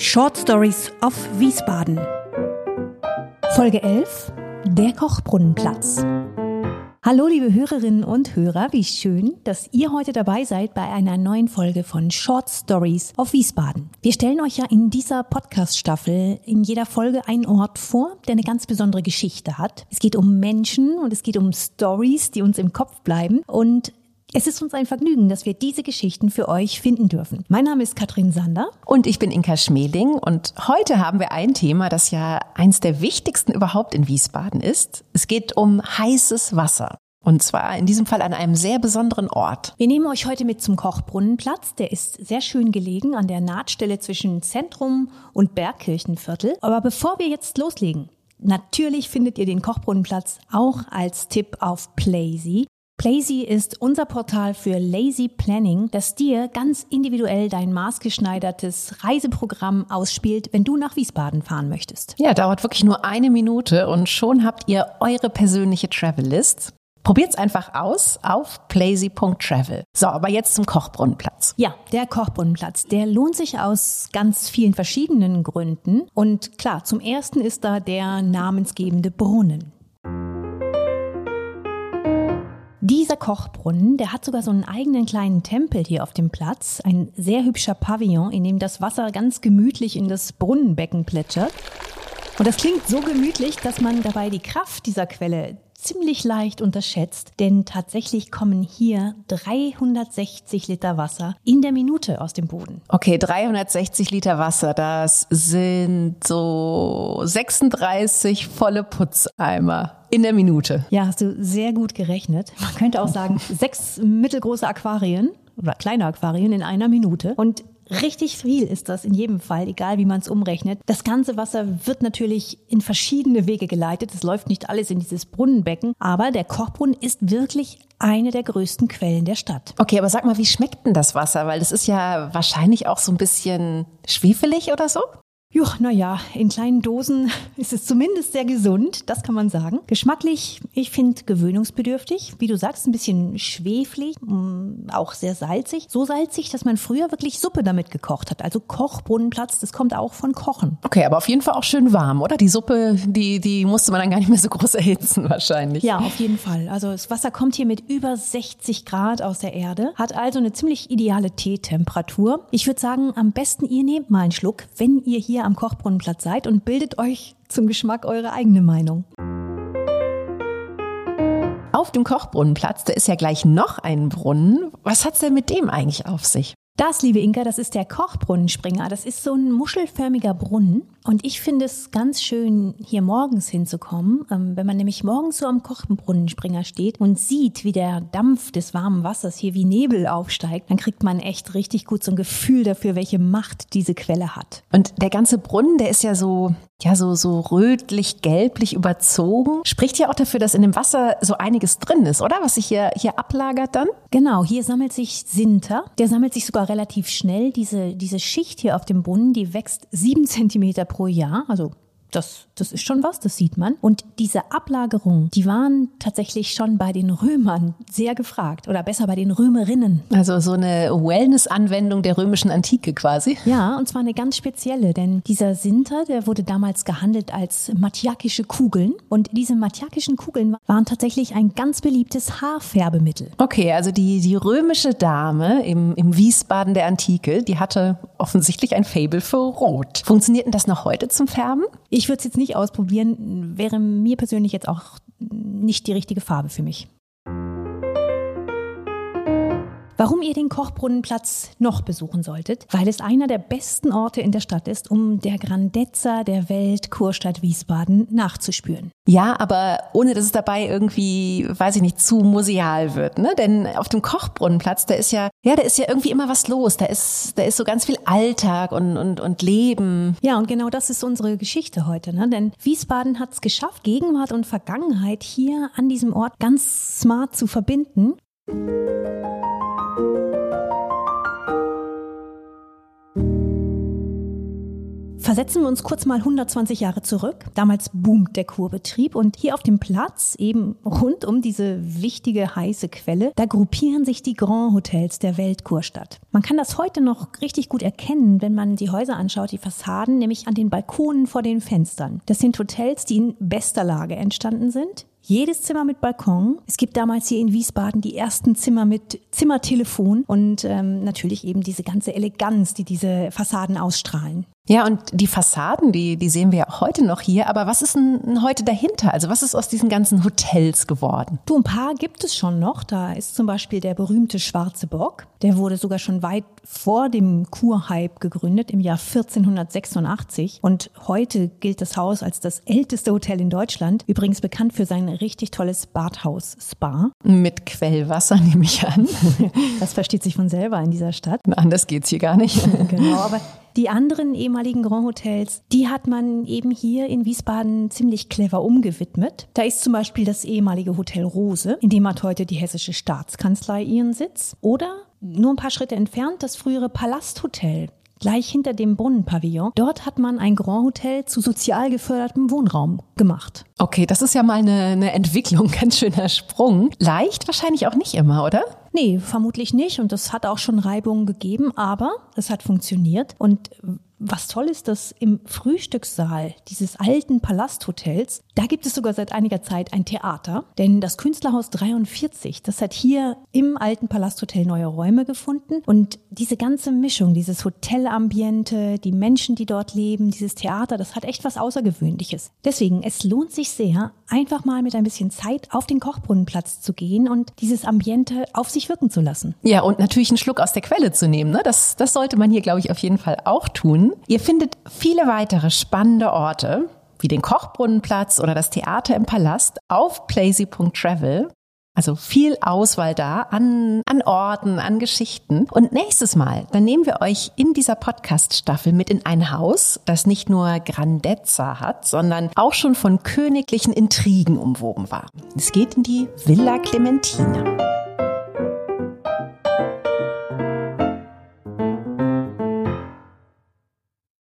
Short Stories of Wiesbaden. Folge 11. Der Kochbrunnenplatz. Hallo liebe Hörerinnen und Hörer, wie schön, dass ihr heute dabei seid bei einer neuen Folge von Short Stories of Wiesbaden. Wir stellen euch ja in dieser Podcast-Staffel in jeder Folge einen Ort vor, der eine ganz besondere Geschichte hat. Es geht um Menschen und es geht um Stories, die uns im Kopf bleiben und es ist uns ein Vergnügen, dass wir diese Geschichten für euch finden dürfen. Mein Name ist Katrin Sander. Und ich bin Inka Schmeling. Und heute haben wir ein Thema, das ja eins der wichtigsten überhaupt in Wiesbaden ist. Es geht um heißes Wasser. Und zwar in diesem Fall an einem sehr besonderen Ort. Wir nehmen euch heute mit zum Kochbrunnenplatz. Der ist sehr schön gelegen an der Nahtstelle zwischen Zentrum und Bergkirchenviertel. Aber bevor wir jetzt loslegen, Natürlich findet ihr den Kochbrunnenplatz auch als Tipp auf Playsy. Plazy ist unser Portal für Lazy Planning, das dir ganz individuell dein maßgeschneidertes Reiseprogramm ausspielt, wenn du nach Wiesbaden fahren möchtest. Ja, dauert wirklich nur eine Minute und schon habt ihr eure persönliche Travel List. Probiert's einfach aus auf plazy.travel. So, aber jetzt zum Kochbrunnenplatz. Ja, der Kochbrunnenplatz, der lohnt sich aus ganz vielen verschiedenen Gründen. Und klar, zum ersten ist da der namensgebende Brunnen. Dieser Kochbrunnen, der hat sogar so einen eigenen kleinen Tempel hier auf dem Platz. Ein sehr hübscher Pavillon, in dem das Wasser ganz gemütlich in das Brunnenbecken plätschert. Und das klingt so gemütlich, dass man dabei die Kraft dieser Quelle ziemlich leicht unterschätzt, denn tatsächlich kommen hier 360 Liter Wasser in der Minute aus dem Boden. Okay, 360 Liter Wasser, das sind so 36 volle Putzeimer in der Minute. Ja, hast du sehr gut gerechnet. Man könnte auch sagen, sechs mittelgroße Aquarien oder kleine Aquarien in einer Minute. Und Richtig viel ist das in jedem Fall, egal wie man es umrechnet. Das ganze Wasser wird natürlich in verschiedene Wege geleitet. Es läuft nicht alles in dieses Brunnenbecken, aber der Kochbrunnen ist wirklich eine der größten Quellen der Stadt. Okay, aber sag mal, wie schmeckt denn das Wasser? Weil das ist ja wahrscheinlich auch so ein bisschen schwefelig oder so? Ja, naja, in kleinen Dosen ist es zumindest sehr gesund, das kann man sagen. Geschmacklich, ich finde gewöhnungsbedürftig. Wie du sagst, ein bisschen schweflig, mm, auch sehr salzig. So salzig, dass man früher wirklich Suppe damit gekocht hat. Also Kochbrunnenplatz, das kommt auch von Kochen. Okay, aber auf jeden Fall auch schön warm, oder? Die Suppe, die, die musste man dann gar nicht mehr so groß erhitzen wahrscheinlich. Ja, auf jeden Fall. Also das Wasser kommt hier mit über 60 Grad aus der Erde, hat also eine ziemlich ideale Teetemperatur. Ich würde sagen, am besten ihr nehmt mal einen Schluck, wenn ihr hier am Kochbrunnenplatz seid und bildet euch zum Geschmack eure eigene Meinung. Auf dem Kochbrunnenplatz, da ist ja gleich noch ein Brunnen. Was hat's denn mit dem eigentlich auf sich? Das, liebe Inka, das ist der Kochbrunnenspringer. Das ist so ein muschelförmiger Brunnen. Und ich finde es ganz schön, hier morgens hinzukommen. Ähm, wenn man nämlich morgens so am Kochbrunnenspringer steht und sieht, wie der Dampf des warmen Wassers hier wie Nebel aufsteigt, dann kriegt man echt richtig gut so ein Gefühl dafür, welche Macht diese Quelle hat. Und der ganze Brunnen, der ist ja so, ja, so, so rötlich-gelblich überzogen. Spricht ja auch dafür, dass in dem Wasser so einiges drin ist, oder? Was sich hier, hier ablagert dann? Genau, hier sammelt sich Sinter. Der sammelt sich sogar relativ schnell. Diese, diese Schicht hier auf dem Brunnen, die wächst sieben Zentimeter pro Jahr, also das, das ist schon was, das sieht man. Und diese Ablagerungen, die waren tatsächlich schon bei den Römern sehr gefragt oder besser bei den Römerinnen. Also so eine Wellness-Anwendung der römischen Antike quasi. Ja, und zwar eine ganz spezielle, denn dieser Sinter, der wurde damals gehandelt als matjakische Kugeln. Und diese matjakischen Kugeln waren tatsächlich ein ganz beliebtes Haarfärbemittel. Okay, also die, die römische Dame im, im Wiesbaden der Antike, die hatte offensichtlich ein Fable für Rot. Funktioniert denn das noch heute zum Färben? Ich würde es jetzt nicht ausprobieren, wäre mir persönlich jetzt auch nicht die richtige Farbe für mich. Warum ihr den Kochbrunnenplatz noch besuchen solltet? Weil es einer der besten Orte in der Stadt ist, um der Grandezza der Welt Kurstadt Wiesbaden nachzuspüren. Ja, aber ohne dass es dabei irgendwie, weiß ich nicht, zu museal wird, ne? Denn auf dem Kochbrunnenplatz, da ist ja, ja, da ist ja irgendwie immer was los. Da ist, da ist so ganz viel Alltag und, und, und Leben. Ja, und genau das ist unsere Geschichte heute, ne? Denn Wiesbaden hat es geschafft, Gegenwart und Vergangenheit hier an diesem Ort ganz smart zu verbinden. Versetzen wir uns kurz mal 120 Jahre zurück. Damals boomt der Kurbetrieb und hier auf dem Platz, eben rund um diese wichtige heiße Quelle, da gruppieren sich die Grand Hotels der Weltkurstadt. Man kann das heute noch richtig gut erkennen, wenn man die Häuser anschaut, die Fassaden, nämlich an den Balkonen vor den Fenstern. Das sind Hotels, die in bester Lage entstanden sind. Jedes Zimmer mit Balkon. Es gibt damals hier in Wiesbaden die ersten Zimmer mit Zimmertelefon und ähm, natürlich eben diese ganze Eleganz, die diese Fassaden ausstrahlen. Ja, und die Fassaden, die, die sehen wir ja auch heute noch hier. Aber was ist denn heute dahinter? Also was ist aus diesen ganzen Hotels geworden? Du, ein paar gibt es schon noch. Da ist zum Beispiel der berühmte Schwarze Bock. Der wurde sogar schon weit vor dem Kurhype gegründet, im Jahr 1486. Und heute gilt das Haus als das älteste Hotel in Deutschland. Übrigens bekannt für sein richtig tolles Badhaus-Spa. Mit Quellwasser nehme ich an. Das versteht sich von selber in dieser Stadt. Anders geht's hier gar nicht. Genau, aber die anderen ehemaligen Grand Hotels, die hat man eben hier in Wiesbaden ziemlich clever umgewidmet. Da ist zum Beispiel das ehemalige Hotel Rose, in dem hat heute die hessische Staatskanzlei ihren Sitz. Oder nur ein paar Schritte entfernt das frühere Palasthotel gleich hinter dem Brunnenpavillon. Dort hat man ein Grand Hotel zu sozial gefördertem Wohnraum gemacht. Okay, das ist ja mal eine, eine Entwicklung, ganz schöner Sprung. Leicht wahrscheinlich auch nicht immer, oder? Nee, vermutlich nicht. Und das hat auch schon Reibungen gegeben, aber es hat funktioniert. Und was toll ist, dass im Frühstückssaal dieses alten Palasthotels, da gibt es sogar seit einiger Zeit ein Theater, denn das Künstlerhaus 43, das hat hier im alten Palasthotel neue Räume gefunden und diese ganze Mischung, dieses Hotelambiente, die Menschen, die dort leben, dieses Theater, das hat echt was Außergewöhnliches. Deswegen, es lohnt sich sehr, einfach mal mit ein bisschen Zeit auf den Kochbrunnenplatz zu gehen und dieses Ambiente auf sich wirken zu lassen. Ja, und natürlich einen Schluck aus der Quelle zu nehmen. Ne? Das, das sollte man hier, glaube ich, auf jeden Fall auch tun. Ihr findet viele weitere spannende Orte, wie den Kochbrunnenplatz oder das Theater im Palast auf plazy.travel. Also viel Auswahl da an, an Orten, an Geschichten. Und nächstes Mal, dann nehmen wir euch in dieser Podcast-Staffel mit in ein Haus, das nicht nur Grandezza hat, sondern auch schon von königlichen Intrigen umwoben war. Es geht in die Villa Clementine.